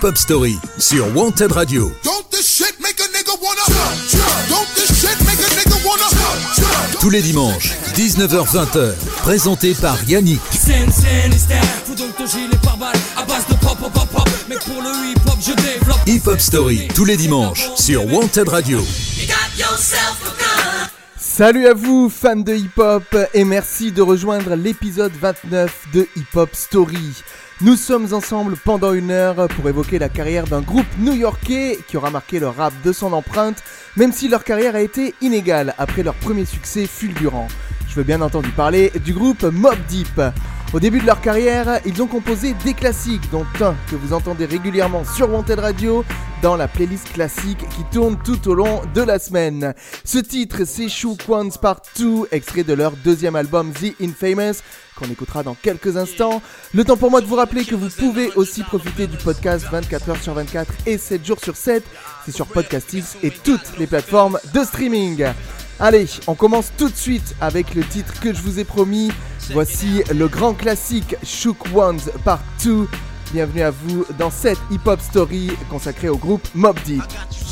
Hip Hop Story sur Wanted Radio. Tous les dimanches, 19h-20h, présenté par Yannick. Hip Hop Story, tous les dimanches, sur Wanted Radio. Salut à vous, fans de hip-hop, et merci de rejoindre l'épisode 29 de Hip Hop Story. Nous sommes ensemble pendant une heure pour évoquer la carrière d'un groupe new-yorkais qui aura marqué le rap de son empreinte, même si leur carrière a été inégale après leur premier succès fulgurant. Je veux bien entendu parler du groupe Mob Deep. Au début de leur carrière, ils ont composé des classiques, dont un que vous entendez régulièrement sur Wanted Radio dans la playlist classique qui tourne tout au long de la semaine. Ce titre, c'est Shook Ones Part 2, extrait de leur deuxième album The Infamous, qu'on écoutera dans quelques instants. Le temps pour moi de vous rappeler que vous pouvez aussi profiter du podcast 24h sur 24 et 7 jours sur 7. C'est sur Podcastix et toutes les plateformes de streaming. Allez, on commence tout de suite avec le titre que je vous ai promis. Voici le grand classique Shook Ones Part 2. Bienvenue à vous dans cette hip-hop story consacrée au groupe Mob Deep.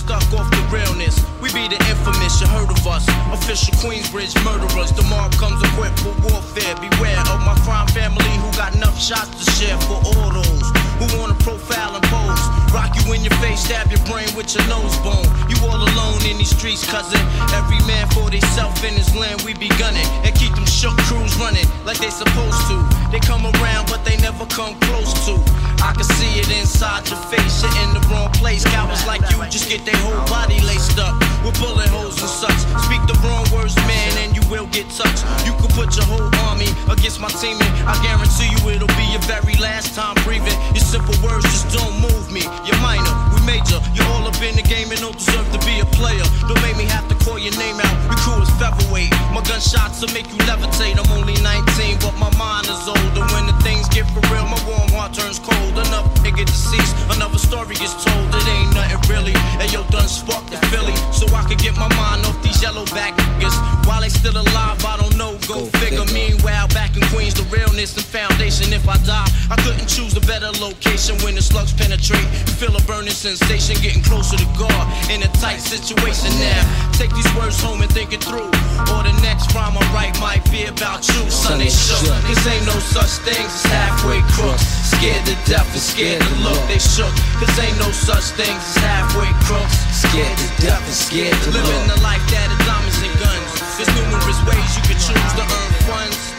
Stuck off the realness. We be the infamous, you heard of us. Official Queensbridge murderers. The mob comes equipped for warfare. Beware of my crime family who got enough shots to share for all those who wanna profile and pose. Rock you in your face, stab your brain with your nose bone. You all alone in these streets, cousin. Every man for theyself in his land, we be gunning. And keep them shook crews running like they supposed to. They come around, but they never come close to. I can see it inside your face, you're in the wrong place. Cowards like you just get their whole body laced up with bullet holes and such. Speak the wrong words, man, and you will get touched. You could put your whole army against my team, and I guarantee you it'll be your very last time breathing. Your simple words just don't move me. You're minor, we major. You're all up in the game and don't deserve to be a player. Don't make me have to call your name out. Your crew is featherweight. My gunshots will make you levitate. I'm only 19, but my mind is older. When the things get for real, my warm heart turns cold. Enough nigga deceased, another story gets told. It ain't nothing really. And yo, done sparked the Philly, so I could get my mind off these yellow back niggas. While they still alive, I don't know. Go, Go figure. figure. Meanwhile, back in Queens, the realness and foundation. If I die, I couldn't choose a better location when the slugs penetrate. Feel a burning sensation, getting closer to God in a tight situation now. Take these words home and think it through. Or the next rhyme I write might be about you, son. They shook. Cause ain't no such thing as halfway crooks. Scared to death and scared to look. They shook. Cause ain't no such thing as halfway crooks. Scared to death and scared to look. Living the life that is diamonds and guns. There's numerous ways you can choose to earn funds.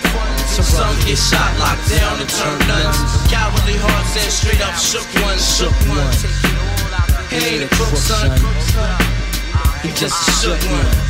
Some get shot, locked down, and turn nuns. Cowardly hearts and straight up shook ones. Shook ones. He ain't a crook, son. He just a shook one.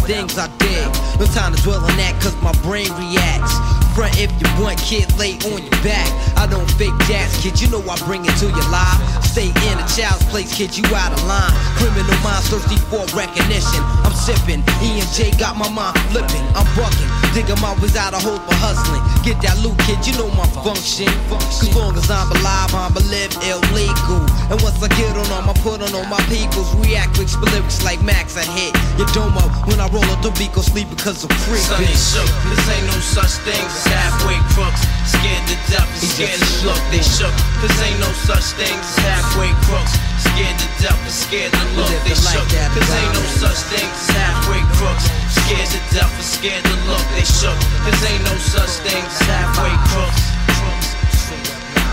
things I did. No time to dwell on that cause my brain reacts. Front if you want, kid, lay on your back. I don't fake jazz, kid, you know I bring it to your life. Stay in a child's place, kid, you out of line. Criminal minds thirsty for recognition. I'm sipping, E and J got my mind flipping. I'm bucking, digging my ways out of hope for hustling. Get that loot, kid, you know my function. Cause long as I'm alive, I'm a live illegal. And once I get on them, I put on all my peoples. React with lyrics like Max, I hit your domo when I roll up the beat, go sleep because freak. Sonny shook, this ain't no such thing as halfway crooks. Scared to death scared to look, they shook. This ain't no such thing as halfway crooks. Scared to death and scared to look, they shook. This ain't no such thing as halfway crooks. Scared to death and scared to look, they shook. This ain't no such thing as halfway crooks.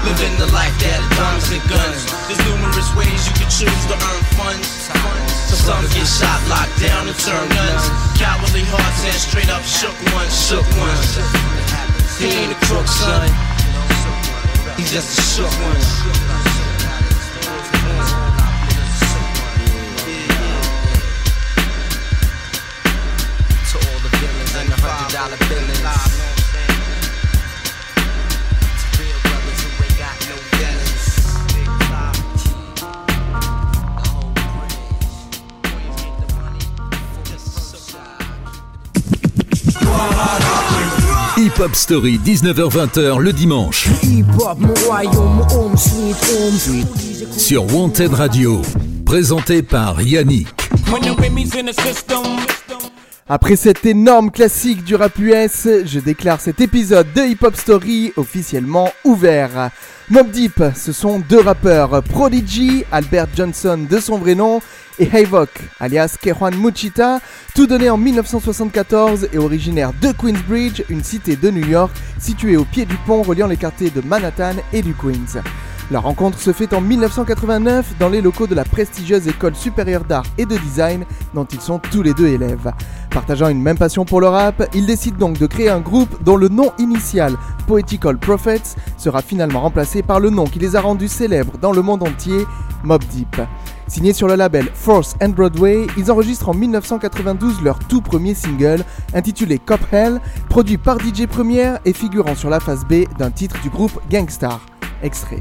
Living the life that diamonds and guns. There's numerous ways you can choose to earn funds. Some get shot, locked down, and turn nuns. Cowardly hearts and straight up shook ones, shook ones. He ain't a crook, son. He's just a shook one. Hip-Hop Story, 19h-20h le dimanche. Hip-Hop, mon royaume, home sweet home. Story, 19h-20h le dimanche. Sur Wanted Radio, présenté par Yannick. Après cet énorme classique du rap US, je déclare cet épisode de Hip Hop Story officiellement ouvert. Mob Deep, ce sont deux rappeurs, Prodigy, Albert Johnson de son vrai nom, et Havoc, alias Kejuan Muchita, tout donné en 1974 et originaire de Queensbridge, une cité de New York située au pied du pont reliant les quartiers de Manhattan et du Queens. La rencontre se fait en 1989 dans les locaux de la prestigieuse école supérieure d'art et de design dont ils sont tous les deux élèves. Partageant une même passion pour le rap, ils décident donc de créer un groupe dont le nom initial, Poetical Prophets, sera finalement remplacé par le nom qui les a rendus célèbres dans le monde entier, Mob Deep. Signés sur le label Force and Broadway, ils enregistrent en 1992 leur tout premier single, intitulé Cop Hell, produit par DJ Première et figurant sur la face B d'un titre du groupe Gangstar. Extrait.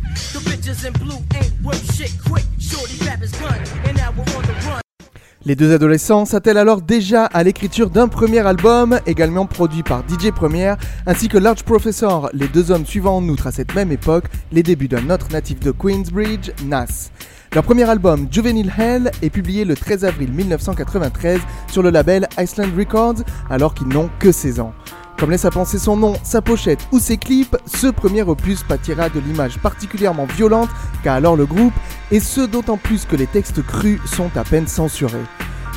Les deux adolescents s'attellent alors déjà à l'écriture d'un premier album, également produit par DJ Première, ainsi que Large Professor, les deux hommes suivant en outre à cette même époque les débuts d'un autre natif de Queensbridge, Nas. Leur premier album, Juvenile Hell, est publié le 13 avril 1993 sur le label Iceland Records, alors qu'ils n'ont que 16 ans. Comme laisse à penser son nom, sa pochette ou ses clips, ce premier opus pâtira de l'image particulièrement violente qu'a alors le groupe, et ce d'autant plus que les textes crus sont à peine censurés.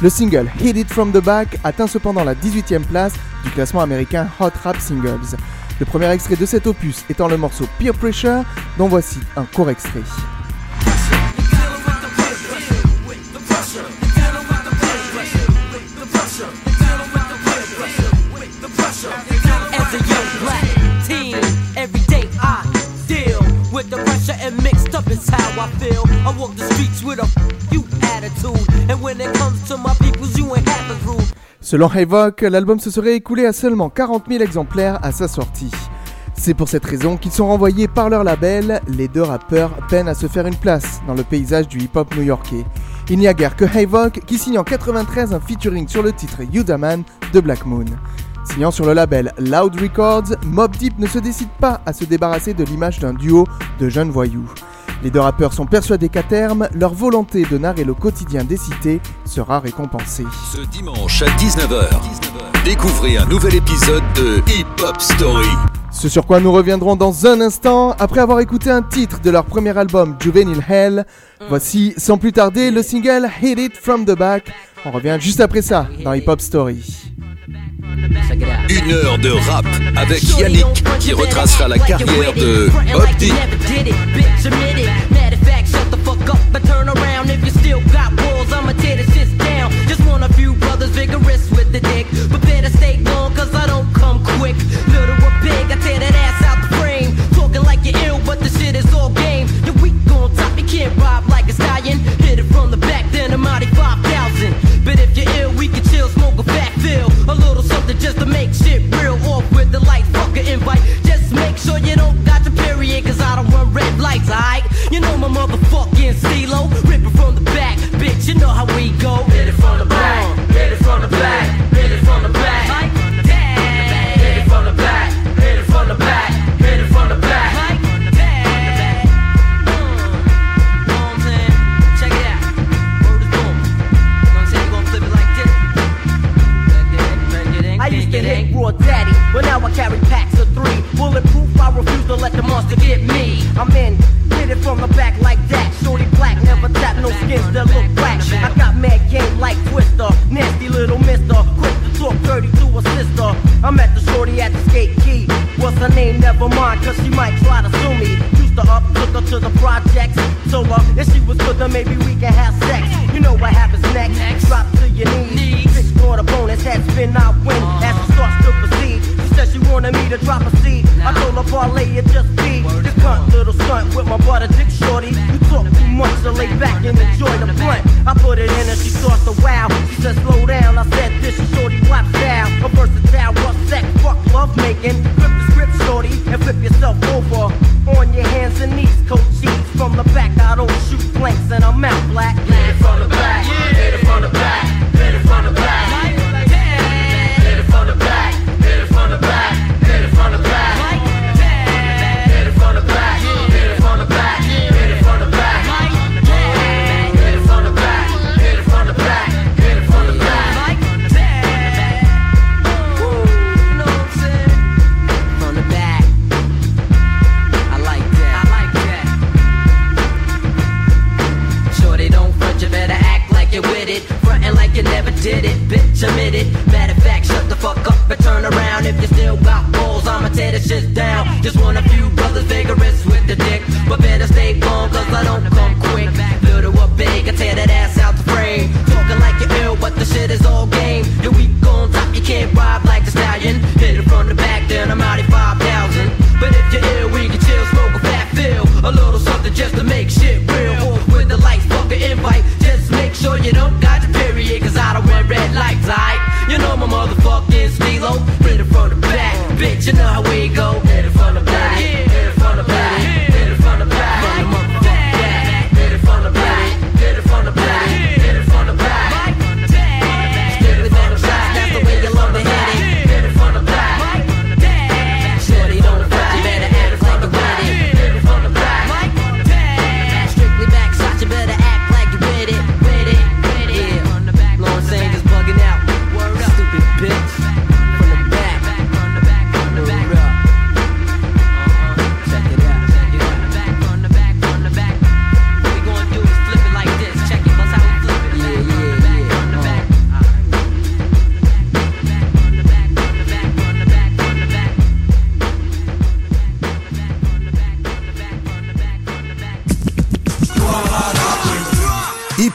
Le single Hit It From The Back atteint cependant la 18e place du classement américain Hot Rap Singles. Le premier extrait de cet opus étant le morceau Peer Pressure, dont voici un court extrait. Selon Havoc, l'album se serait écoulé à seulement 40 000 exemplaires à sa sortie. C'est pour cette raison qu'ils sont renvoyés par leur label, les deux rappeurs peinent à se faire une place dans le paysage du hip-hop new-yorkais. Il n'y a guère que Havoc qui signe en 93 un featuring sur le titre Yudaman de Black Moon. Signant sur le label Loud Records, Mob Deep ne se décide pas à se débarrasser de l'image d'un duo de jeunes voyous. Les deux rappeurs sont persuadés qu'à terme, leur volonté de narrer le quotidien des cités sera récompensée. Ce dimanche à 19h, découvrez un nouvel épisode de Hip Hop Story. Ce sur quoi nous reviendrons dans un instant, après avoir écouté un titre de leur premier album Juvenile Hell. Voici sans plus tarder le single Hit It From The Back. On revient juste après ça dans Hip Hop Story. Une heure de rap avec Yannick qui retracera la carrière de Bob D. vigorous with the dick. But better stay long, cause I don't come quick. Little or big, I tear that ass out the frame. Talking like you're ill, but the shit is all game. You're weak on top, you can't rob like a stallion. Hit it from the back, then a mighty 5,000. But if you're ill, we can chill, just to make shit real. Off with the light, fucker invite. Just make sure you don't got the period, cause I don't run red lights, alright? You know my motherfucking CeeLo. Ripping from the back, bitch, you know how we go. Just want a few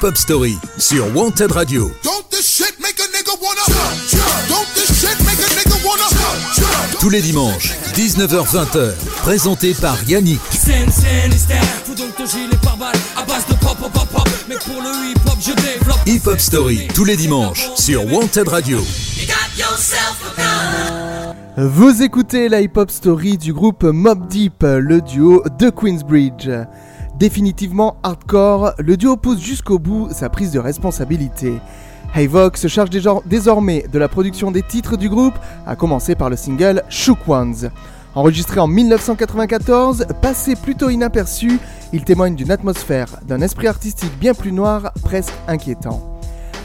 Hip-Hop Story sur Wanted Radio. Tous les dimanches, 19h-20h, présenté par Yannick. Hip-Hop Story, tous les dimanches, sur Wanted Radio. Vous écoutez la hip-hop story du groupe Mob Deep, le duo de Queensbridge. Définitivement hardcore, le duo pousse jusqu'au bout sa prise de responsabilité. Havoc se charge désormais de la production des titres du groupe, à commencer par le single Shook Ones. Enregistré en 1994, passé plutôt inaperçu, il témoigne d'une atmosphère, d'un esprit artistique bien plus noir, presque inquiétant.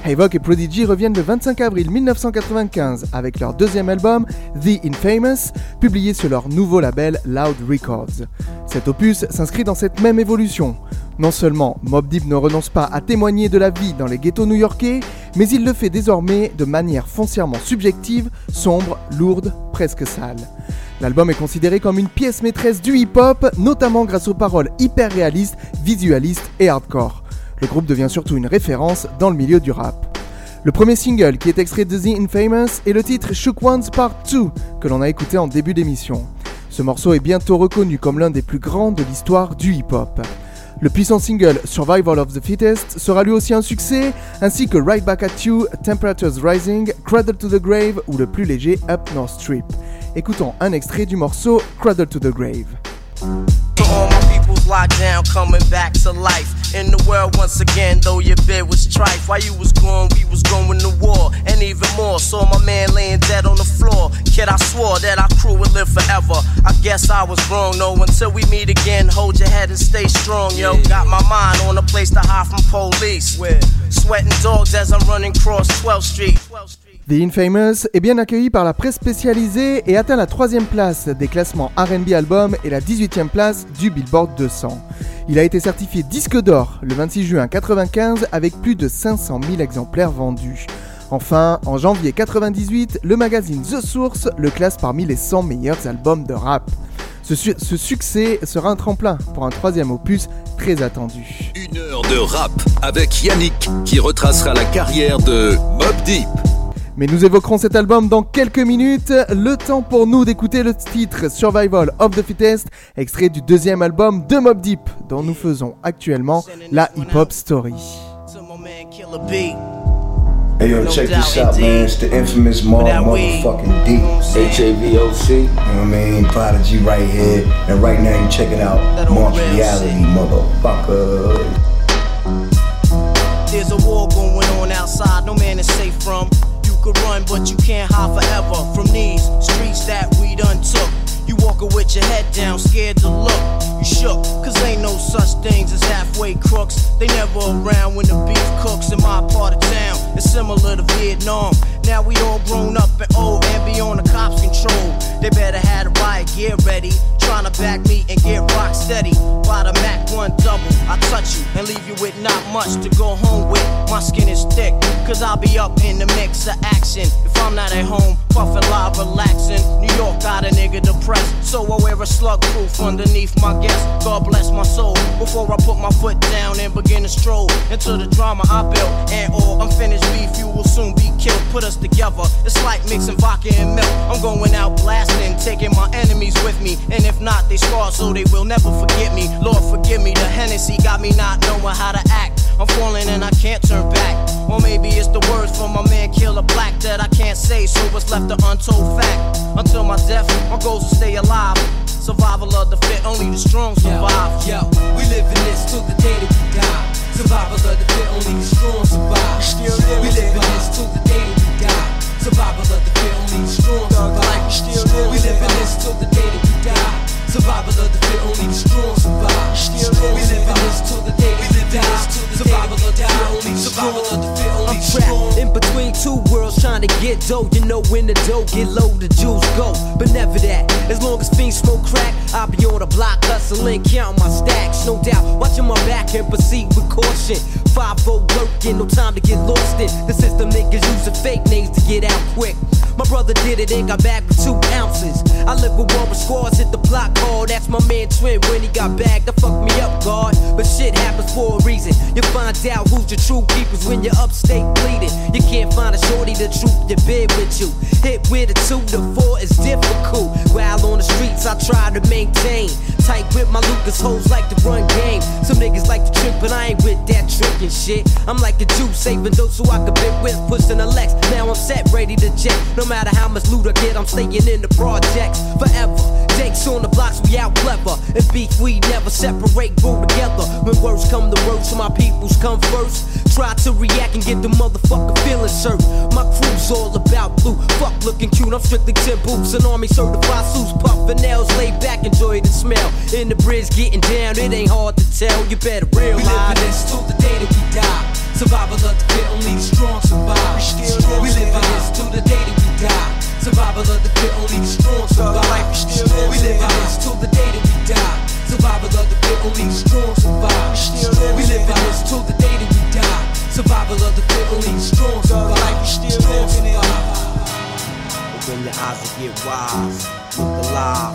Havoc et Prodigy reviennent le 25 avril 1995 avec leur deuxième album, The Infamous, publié sur leur nouveau label Loud Records. Cet opus s'inscrit dans cette même évolution. Non seulement Mob Deep ne renonce pas à témoigner de la vie dans les ghettos new-yorkais, mais il le fait désormais de manière foncièrement subjective, sombre, lourde, presque sale. L'album est considéré comme une pièce maîtresse du hip-hop, notamment grâce aux paroles hyper réalistes, visualistes et hardcore. Le groupe devient surtout une référence dans le milieu du rap. Le premier single qui est extrait de The Infamous est le titre Shook Ones Part 2 que l'on a écouté en début d'émission. Ce morceau est bientôt reconnu comme l'un des plus grands de l'histoire du hip-hop. Le puissant single Survival of the Fittest sera lui aussi un succès, ainsi que Right Back at You, Temperatures Rising, Cradle to the Grave ou le plus léger Up North Strip. Écoutons un extrait du morceau Cradle to the Grave. In the world once again, though your bid was trife. While you was gone, we was going to war. And even more, saw my man laying dead on the floor. Kid, I swore that our crew would live forever. I guess I was wrong, though. Until we meet again, hold your head and stay strong, yo. Got my mind on a place to hide from police. Sweating dogs as I'm running cross 12th Street. The Infamous est bien accueilli par la presse spécialisée et atteint la troisième place des classements RB album et la 18e place du Billboard 200. Il a été certifié disque d'or le 26 juin 1995 avec plus de 500 000 exemplaires vendus. Enfin, en janvier 98, le magazine The Source le classe parmi les 100 meilleurs albums de rap. Ce, ce succès sera un tremplin pour un troisième opus très attendu. Une heure de rap avec Yannick qui retracera la carrière de Mob Deep. Mais nous évoquerons cet album dans quelques minutes. Le temps pour nous d'écouter le titre Survival of the Fittest, extrait du deuxième album de Mob Deep, dont nous faisons actuellement la hip-hop story. Hey yo, check this out, man. It's the infamous weed. motherfucking D. H-A-V-O-C. You know what I mean? Prodigy right here. And right now you checking out real reality, motherfucker. There's a war going on outside, no man is safe from. Could run, but you can't hide forever from these streets that we done took. Walking with your head down, scared to look. You shook, cause ain't no such things as halfway crooks. They never around when the beef cooks in my part of town. It's similar to Vietnam. Now we all grown up and old and be on the cops' control. They better have the riot gear ready. Trying to back me and get rock steady. By the Mac 1 double, I touch you and leave you with not much to go home with. My skin is thick, cause I'll be up in the mix of action. If I'm not at home, puffin' live, relaxing. New York got a nigga depressed, so I wear a slug proof underneath my guest. God bless my soul before I put my foot down and begin to stroll into the drama I built. And all unfinished beef, you will soon be killed. Put us together, it's like mixing vodka and milk. I'm going out blasting, taking my enemies with me. And if not, they scarred so they will never forget me. Lord, forgive me, the Hennessy got me not knowing how to act. I'm falling and I can't turn back. Or maybe it's the words from my man Killer Black that I can't say, so it's left an untold fact. Until my death, my goals will stay alive. Survival of the fit, only the strong survive. Yo, yo, we live in this till the day that we die. Survival of the fit, only the strong survive. Still we live in this till the day that we die. Survival of the fit, only the strong survive. Still we live in this till the day that we die. Survival of the fit, only the strong survive. Still we live in this till the day that we die. Survival of the fit, only the strong. Survival of the fit, only I'm trapped in between two worlds trying to get dough. You know when the dough get low, the jewels go. But never that. Fiends smoke crack, I'll be on the block hustling, counting my stacks. No doubt, watching my back and proceed with caution. 5 working, no time to get lost in. The system niggas using fake names to get out quick. My brother did it and got back with two ounces. I live with one with squads, hit the block hard. That's my man Twin when he got bagged. That fucked me up, God. But shit happens for a reason. You find out who's your true keepers when you're upstate bleeding. You can't find a shorty to troop your bed with you. Hit with a two to four is difficult. While on the streets, I try to maintain. Tight with my Lucas hoes like to run game. Some niggas like to trip, but I ain't with that trickin' shit. I'm like a Jew, saving those who I can bit with, pushing a Lex. Now I'm set, ready to jet. No matter how much loot I get, I'm staying in the projects forever. Jakes on the blocks, we out clever. And beef, we never separate, grow together. When words come to words, so my peoples come first. Try to react and get the motherfucker feeling served. My crew's all about blue. Fuck looking cute, I'm strictly 10 boots and army certified suits. Puffin' nails, laid back, enjoy the smell. In the bridge, getting down, it ain't hard to tell. You better realize. We live this till the day that we die. Survival of the fit, only the strong survive. We live in this till the day that we die. Survival of the fit, only the strong survive. We live this till the day that we die. Survival of the fit, only the strong survive. We live this till the day that we die. Survival of the fit, only the strong survive. Strong survive. Open your eyes and get wise. Look alive.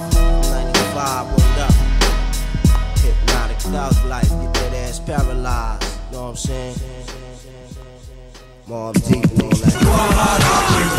95, word up. Hypnotic thug life. Get that ass paralyzed. Know what I'm saying? Mobb deep all that.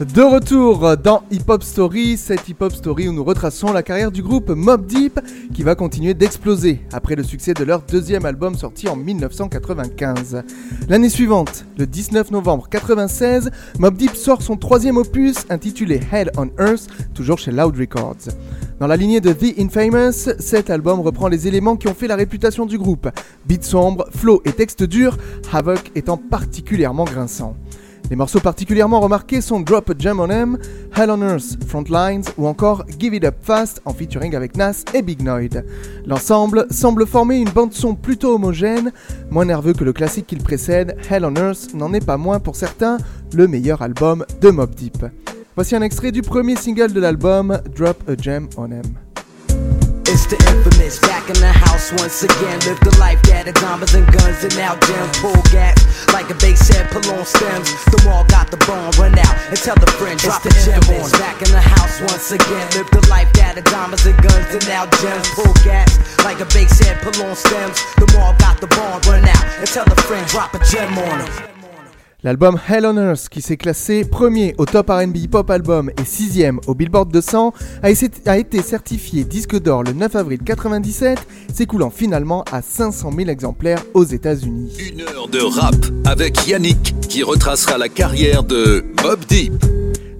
De retour dans Hip Hop Story, cette Hip Hop Story où nous retraçons la carrière du groupe Mob Deep qui va continuer d'exploser après le succès de leur deuxième album sorti en 1995. L'année suivante, le 19 novembre 96, Mob Deep sort son troisième opus intitulé Hell on Earth, toujours chez Loud Records. Dans la lignée de The Infamous, cet album reprend les éléments qui ont fait la réputation du groupe. Beat sombre, flow et texte dur, Havoc étant particulièrement grinçant. Les morceaux particulièrement remarqués sont Drop a Gem on M, Hell on Earth, Frontlines ou encore Give It Up Fast en featuring avec Nas et Big Noid. L'ensemble semble former une bande-son plutôt homogène, moins nerveux que le classique qu'il précède, Hell on Earth n'en est pas moins pour certains le meilleur album de Mob Deep. Voici un extrait du premier single de l'album, Drop a Gem on M. It's It's the infamous, back in the house once again. Live the life that had diamonds and guns and now gems. Pull gas like a bass head, pull on stems. The wall got the bone, run out and tell the friend, drop the gem on. Back in the house once again. Live the life that had diamonds and guns and now gems. Pull gas like a bass head, pull on stems. The wall got the bone, run out and tell the friend, drop a gem on him. L'album Hell on Earth, qui s'est classé premier au top RB Hip-Hop Album et sixième au Billboard 200, a été certifié disque d'or le 9 avril 97, s'écoulant finalement à 500 000 exemplaires aux États-Unis. Une heure de rap avec Yannick qui retracera la carrière de Mob Deep.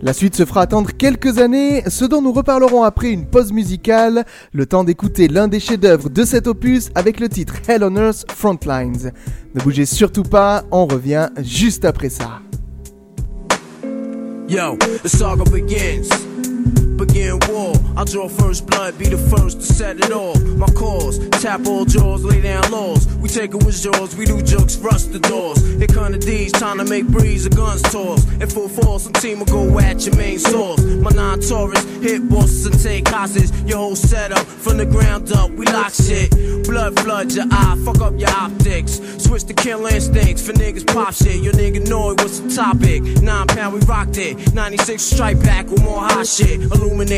La suite se fera attendre quelques années, ce dont nous reparlerons après une pause musicale, le temps d'écouter l'un des chefs-d'œuvre de cet opus avec le titre Hell on Earth Frontlines. Ne bougez surtout pas, on revient juste après ça. Begin war. I draw first blood, be the first to set it off. My cause, tap all jaws, lay down laws. We take it with jaws, we do jokes, rust the doors. Here the D's, trying to make breeze, a guns toss. In full force, some team will go at your main source. My non Taurus, hit bosses and take hostages. Your whole setup, from the ground up, we lock shit. Blood flood your eye, fuck up your optics. Switch to kill instincts for niggas pop shit. Your nigga know it, what's the topic? Nine pound, we rocked it. 96 strike back with more hot shit. Illuminate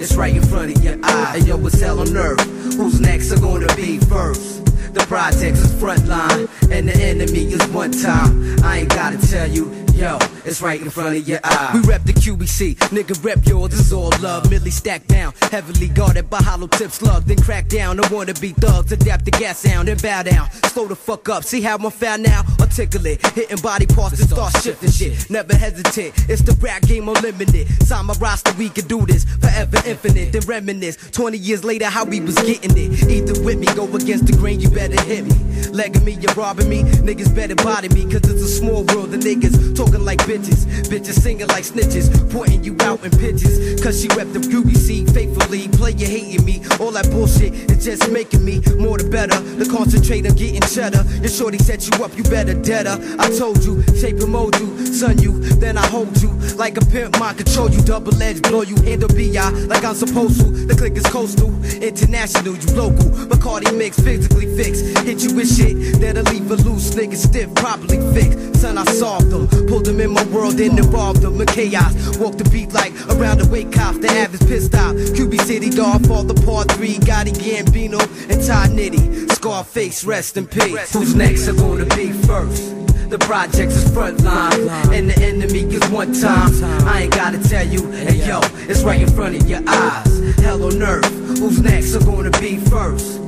It's right in front of your eye. Hey yo, it's hell on earth. Who's next are gonna be first? The projects is front line, and the enemy is one time. I ain't gotta tell you. Yo, it's right in front of your eye. We rep the QBC, nigga rep yours, is all love. Millie stacked down, heavily guarded by hollow tip slug. Then crack down, I wanna be thugs, adapt the gas sound, and bow down. Slow the fuck up, see how I'm found now? Articulate, hitting body parts and start shifting shit. Never hesitate, it's the rap game unlimited. Sign my roster, we can do this forever infinite. Then reminisce, 20 years later, how we was getting it. Either with me, go against the grain, you better hit me. Legging me, you're robbing me, niggas better body me, cause it's a small world, the niggas talking like bitches. Bitches singing like snitches, pointing you out in pitches. Cause she rep the UBC faithfully, play you hating me. All that bullshit is just making me more the better. The concentrate on getting cheddar. Your shorty set you up, you better dead her. I told you, shape and mold you, son you, then I hold you. Like a pimp, mind control you, double edge, blow you, handle BI like I'm supposed to. The click is coastal, international, you local. Bacardi mix, physically Hit you with shit that'll leave a loose nigga stiff, properly fixed. Son, I solved them, pulled them in my world and involved them in chaos. Walk the beat like around the wake cops, the average pissed off. QB City, dog, fall the part three, Gotti Gambino, and Ty Nitty. Scarface, rest in peace. Who's next are gonna be first? The projects is front line, and the enemy is one time. I ain't gotta tell you, hey yo, it's right in front of your eyes. Hell on earth, who's next are gonna be first?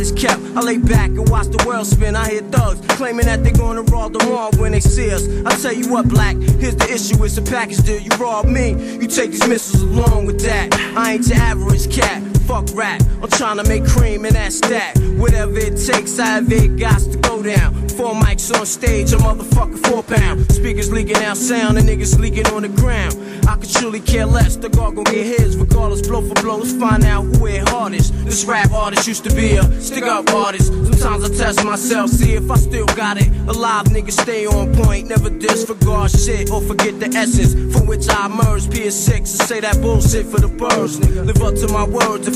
is kept, I lay back and watch the world spin. I hear thugs claiming that they're gonna rob the mall when they see us. I tell you what, black, here's the issue, it's a package deal. You rob me, you take these missiles along with that. I ain't your average cat. Fuck rap. I'm trying to make cream and that's that. Whatever it takes, however it got to go down. Four mics on stage, a motherfucker four pound. Speakers leaking out sound and niggas leaking on the ground. I could truly care less. The guard gon' get his, regardless, blow for blow. Let's find out who hit hardest. This rap artist used to be a stick up artist. Sometimes I test myself, see if I still got it. Alive niggas stay on point, never disregard shit or forget the essence from which I emerged. PS6 and say that bullshit for the birds. Live up to my words.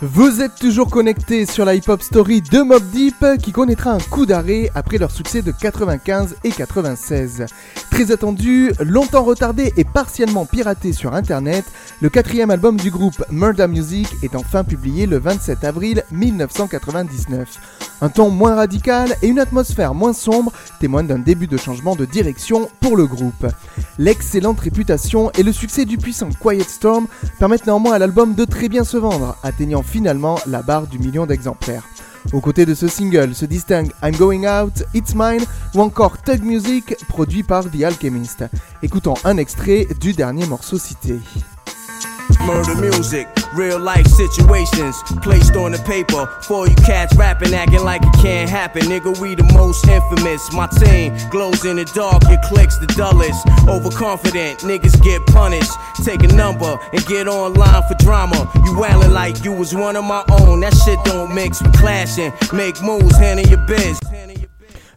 Vous êtes toujours connectés sur la hip-hop story de Mob Deep qui connaîtra un coup d'arrêt après leur succès de 95 et 96. Très attendu, longtemps retardé et partiellement piraté sur internet, le quatrième album du groupe Murder Music est enfin publié le 27 avril 1999. Un ton moins radical et une atmosphère moins sombre témoignent d'un début de changement de direction pour le groupe. L'excellente réputation et le succès du puissant Quiet Storm permettent néanmoins à l'album de très bien se vendre, atteignant finalement la barre du million d'exemplaires. Aux côtés de ce single se distinguent I'm Going Out, It's Mine ou encore Tug Music produit par The Alchemist. Écoutons un extrait du dernier morceau cité. Murder music, real life situations placed on the paper. For you cats rapping, acting like it can't happen. Nigga, we the most infamous. My team glows in the dark, it clicks the dullest. Overconfident, niggas get punished. Take a number and get online for drama. You wildin' like you was one of my own. That shit don't mix with clashing. Make moves, handle your biz.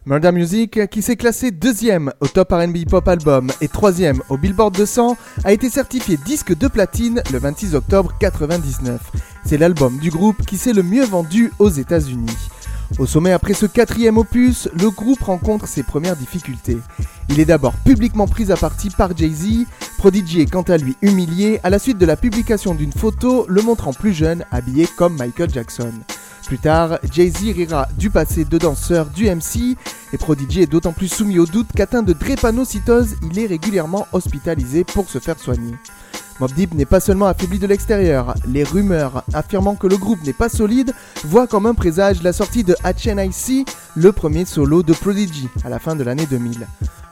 Murder Music, qui s'est classé deuxième au Top R&B Pop Album et troisième au Billboard 200, a été certifié disque de platine le 26 octobre 99. C'est l'album du groupe qui s'est le mieux vendu aux États-Unis. Au sommet après ce quatrième opus, le groupe rencontre ses premières difficultés. Il est d'abord publiquement pris à partie par Jay-Z, Prodigy est quant à lui humilié à la suite de la publication d'une photo le montrant plus jeune, habillé comme Michael Jackson. Plus tard, Jay-Z rira du passé de danseur du MC et Prodigy est d'autant plus soumis au doute qu'atteint de drépanocytose, il est régulièrement hospitalisé pour se faire soigner. Mob Deep n'est pas seulement affaibli de l'extérieur, les rumeurs affirmant que le groupe n'est pas solide voient comme un présage la sortie de HNIC, le premier solo de Prodigy, à la fin de l'année 2000.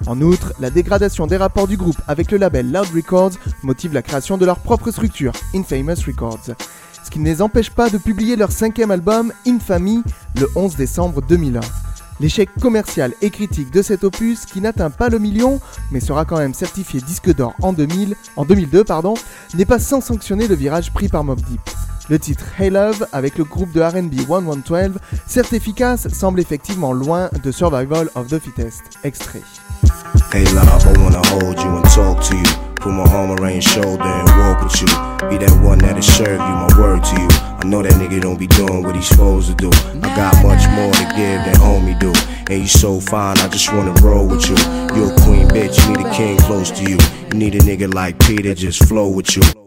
En outre, la dégradation des rapports du groupe avec le label Loud Records motive la création de leur propre structure, Infamous Records qui ne les empêche pas de publier leur cinquième album, Infamy, le 11 décembre 2001. L'échec commercial et critique de cet opus, qui n'atteint pas le million, mais sera quand même certifié disque d'or en, 2000, en 2002, pardon, n'est pas sans sanctionner le virage pris par Mob Deep. Le titre Hey Love, avec le groupe de RB 1112, certes efficace, semble effectivement loin de Survival of the Fittest. Extrait. Hey love, I wanna hold you and talk to you. Put my arm around your shoulder and walk with you. Be that one that'll serve you, my word to you. I know that nigga don't be doing what he's supposed to do. I got much more to give than homie do. And you so fine, I just wanna roll with you. You a queen bitch, you need a king close to you. You need a nigga like Peter, just flow with you.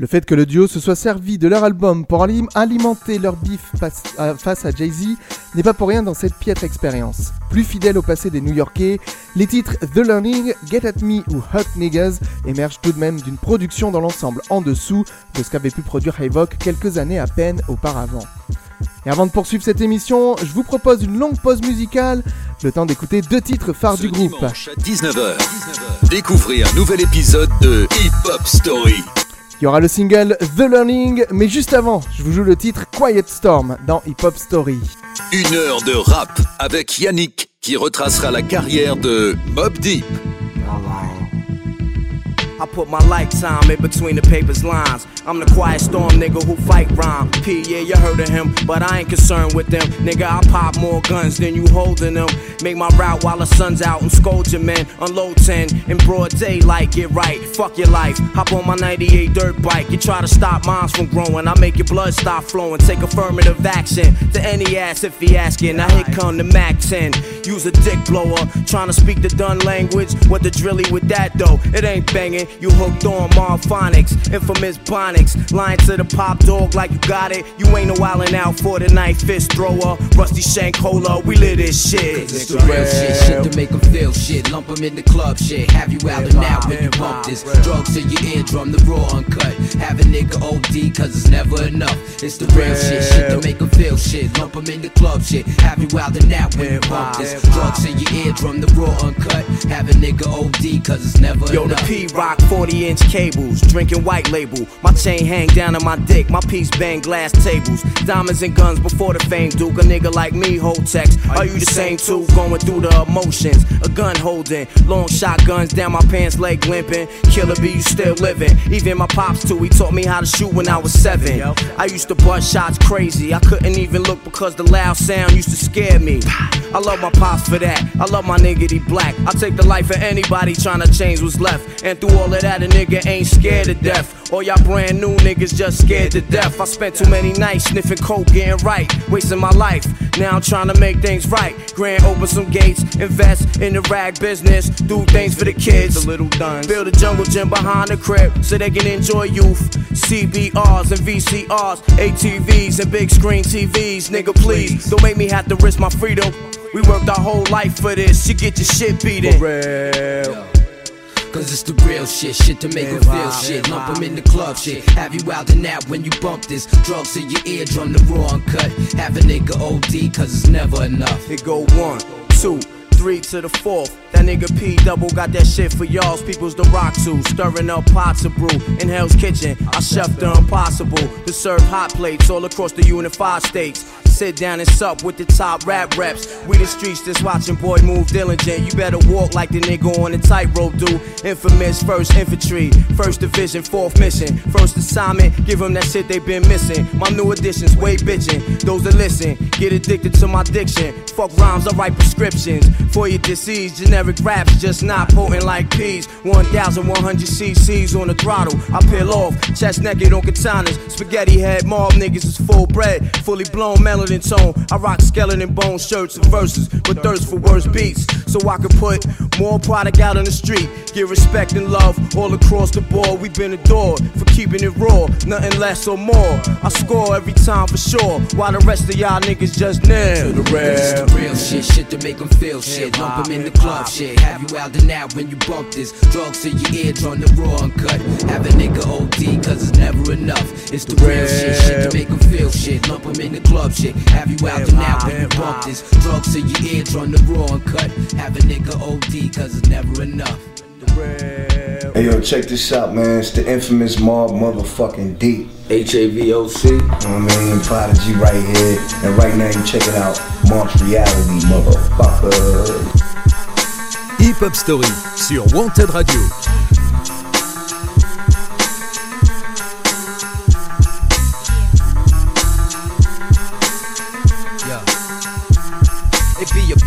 Le fait que le duo se soit servi de leur album pour alim- alimenter leur bif face à, face à Jay-Z n'est pas pour rien dans cette piètre expérience. Plus fidèle au passé des New-Yorkais, les titres The Learning, Get At Me ou Hot Niggas émergent tout de même d'une production dans l'ensemble en dessous de ce qu'avait pu produire Havoc quelques années à peine auparavant. Et avant de poursuivre cette émission, je vous propose une longue pause musicale, le temps d'écouter deux titres phares Ce du groupe. à 19h, découvrez un nouvel épisode de Hip Hop Story. Il y aura le single The Learning, mais juste avant, je vous joue le titre Quiet Storm dans Hip Hop Story. Une heure de rap avec Yannick qui retracera la carrière de Mob Deep. I put my lifetime in between the paper's lines. I'm the quiet storm nigga who fight rhyme. P, yeah, you heard of him, but I ain't concerned with them. Nigga, I pop more guns than you holding them. Make my route while the sun's out and scold your men. Unload 10 in broad daylight, get right. Fuck your life. Hop on my 98 dirt bike. You try to stop mines from growing. I make your blood stop flowing. Take affirmative action to any ass if he asking. Now here come the Mac 10. Use a dick blower. Trying to speak the done language. What the drilly with that though? It ain't banging. You hooked on Marphonics, infamous Bonics. Lying to the pop dog like you got it. You ain't no wildin' out for the night fist thrower. Rusty Shank Cola, we live this shit. It's the real shit, shit to make 'em feel shit. Lump 'em in the club shit. Have you out and out when you bump this. Drugs to your eardrum, the raw uncut. Have a nigga OD, cause it's never enough. It's the real shit, shit to make 'em feel shit. Lump 'em in the club shit. Have you out and out when you bump this. Drugs to your eardrum, the raw uncut. Have a nigga OD, cause it's never Yo, the. P Rock 40 inch cables, drinking white label. My chain hang down on my dick, my piece bang glass tables. Diamonds and guns before the fame, Duke. A nigga like me hold text. Are you the same too? Going through the emotions. A gun holding, long shotguns down my pants leg limping. Killer B, you still living. Even my pops too, he taught me how to shoot when I was seven. I used to bust shots crazy. I couldn't even look because the loud sound used to scare me. I love my pops for that. I love my nigga, he black. I take the life of anybody trying to change what's left. And through all of that, a nigga ain't scared to death. All y'all brand new niggas just scared to death. I spent too many nights sniffing coke, getting right, wasting my life. Now I'm trying to make things right. Grand open some gates, invest in the rag business, do things for the kids. The little duns. Build a jungle gym behind the crib so they can enjoy youth. CBRs and VCRs, ATVs and big screen TVs. Nigga, please don't make me have to risk my freedom. We worked our whole life for this. You get your shit beaten. real. Cause it's the real shit, shit to make 'em feel shit. Lump 'em in the club shit. Have you out and out when you bump this? Drugs in your eardrum, the raw uncut. Have a nigga OD, cause it's never enough. It go one, two, three to the fourth. That nigga P double got that shit for y'all's people's the rock to. Stirring up pots of brew in Hell's Kitchen. I chef the impossible to serve hot plates all across the unified states. Sit down and sup with the top rap reps. We the streets just watching boy move diligent. You better walk like the nigga on the tightrope do. Infamous first infantry, first division, fourth mission. First assignment, give them that shit they been missing. My new additions, way bitchin'. Those that listen, get addicted to my diction. Fuck rhymes, I write prescriptions. For your disease, generic raps just not potent like peas. 1100 cc's on the throttle. I peel off, chest naked on katanas. Spaghetti head, mob niggas is full bred. Fully blown melanin tone. I rock skeleton bone shirts and verses, but thirst for worse beats. So I can put more product out on the street. Get respect and love all across the board. We've been adored for keeping it raw, nothing less or more. I score every time for sure, while the rest of y'all niggas just nail the Cause it's real. the real shit, shit to make 'em feel shit. Lump 'em in the club shit. Have you out and out when you bump this? Drugs in your eardrum, the raw uncut. Have a nigga OD, cause it's never enough. It's the real shit, shit to make 'em feel shit. Lump 'em in the club shit. Have you out and out when you bump this? Drugs in your eardrum, the raw uncut. Have a nigga OD, cause it's never enough. Hey yo, check this out, man. It's the infamous mob motherfucking D. H A V O C. You know what I mean? Prodigy right here. And right now you check it out. Mark's reality, motherfucker. Hip Hop Story sur Wanted Radio.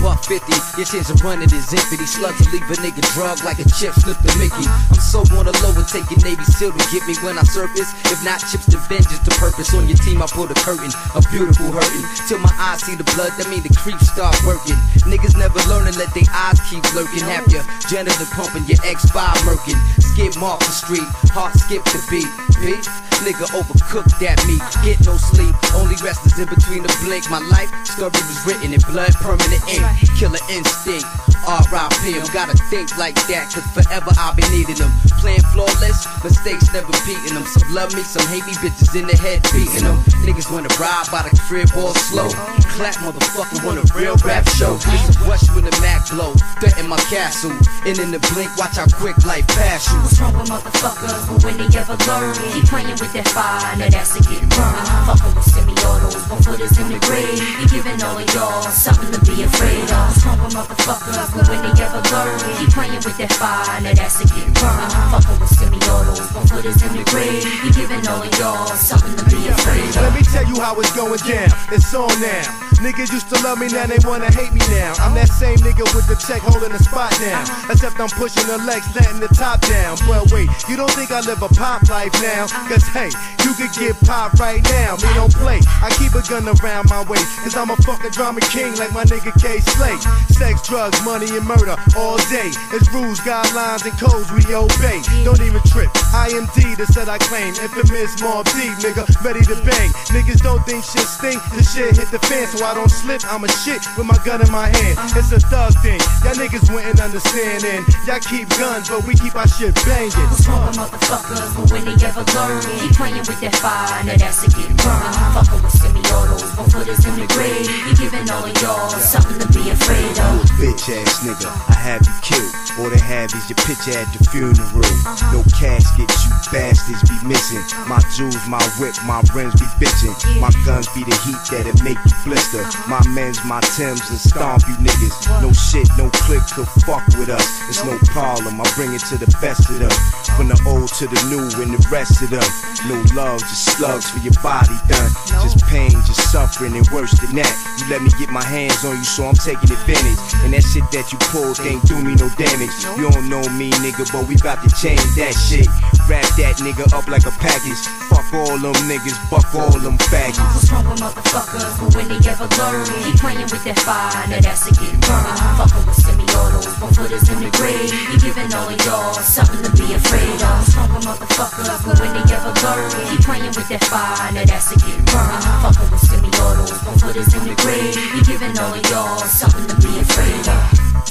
Buck 50, your chance of running is empty. Slugs will leave a nigga drug like a chip slip to Mickey. I'm so on the low and taking Navy SEAL to get me when I surface. If not chips to vengeance to purpose on your team, I pull the curtain. A beautiful hurting. Till my eyes see the blood, that mean the creeps start working. Niggas never learn and let their eyes keep lurking. Have your janitor pumping, your X5 murking. Skip off the street, heart skip the beat. Beef, nigga overcooked that meat. Get no sleep, only rest is in between the blink. My life story was written in blood, permanent ink. Killer instinct. R.I.P. I'm gotta think like that, cause forever I'll be needing them. Playing flawless, mistakes never beating them. Some love me, some hate me, bitches in the head beating them. Niggas wanna ride by the crib all slow. Clap, motherfucker, want a real rap show. A rush when the Mac blow. Threaten my castle. And in the blink, watch how quick life pass you. What's wrong with motherfuckers? But when they ever learn, keep playing with that fire, now that's a get burned. Fucking with semi-autos, one foot is in the grave. You giving all of y'all something to be afraid of. What's wrong with motherfuckers? But when they ever learn, keep playing with that fire, now that's a get burned. Fucking with semi-autos, one foot is in the grave. You giving all of y'all something to be afraid of. Let me tell you how it's going down. It's on now. Niggas used to love me, now they wanna hate me now. I'm that same nigga with the check holding the spot now. Except I'm pushing the legs, letting the top down. But wait, you don't think I live a pop life now? Cause hey, you could get pop right now. Me don't play. I keep a gun around my waist. Cause I'm a fucking drama king like my nigga K Slate. Sex, drugs, money, and murder all day. It's rules, guidelines, and codes we obey. Don't even trip. I am D, the set I claim. Infamous Mob D, nigga, ready to bang. Niggas don't think shit stink. The shit hit the fan, so I don't slip. I'm a shit with my gun in my hand. It's a thug thing. Y'all niggas wouldn't understand. And y'all keep guns, but we keep our shit banging. What's wrong motherfuckers? But when they ever learn, keep playing with that fire, now that's a get burned. Fucking with but put us in the grave. We giving all y'all something to be afraid of. bitch ass nigga, I have you killed. All they have is your picture at the funeral. No casket, you bastards be missing. My jewels, my whip, my rims be bitching. My guns be the heat that'll make you blister. My men's, my Timbs, and stomp you niggas. No shit, no click could fuck with us. It's no problem, I bring it to the best of them. From the old to the new and the rest of them. No love, just slugs for your body done. Just pain, just suffering, and worse than that. You let me get my hands on you, so I'm taking advantage. And that shit that you pulled ain't do me no damage. You don't know me, nigga, but we bout to change that shit. Wrap that nigga up like a package. Fuck all them niggas, buck all them faggots. What's wrong with motherfuckers? But when they ever learn, keep playing with that fire, now that's a get burned. Fucking with semi-autos, but put us in the grave. We giving all of y'all something to be afraid of. With motherfuckers? But when they ever learn, keep playing with that fire, now that's a get burned. Fucking with semi-autos, but put us in the grave. We giving all of y'all something to be afraid of.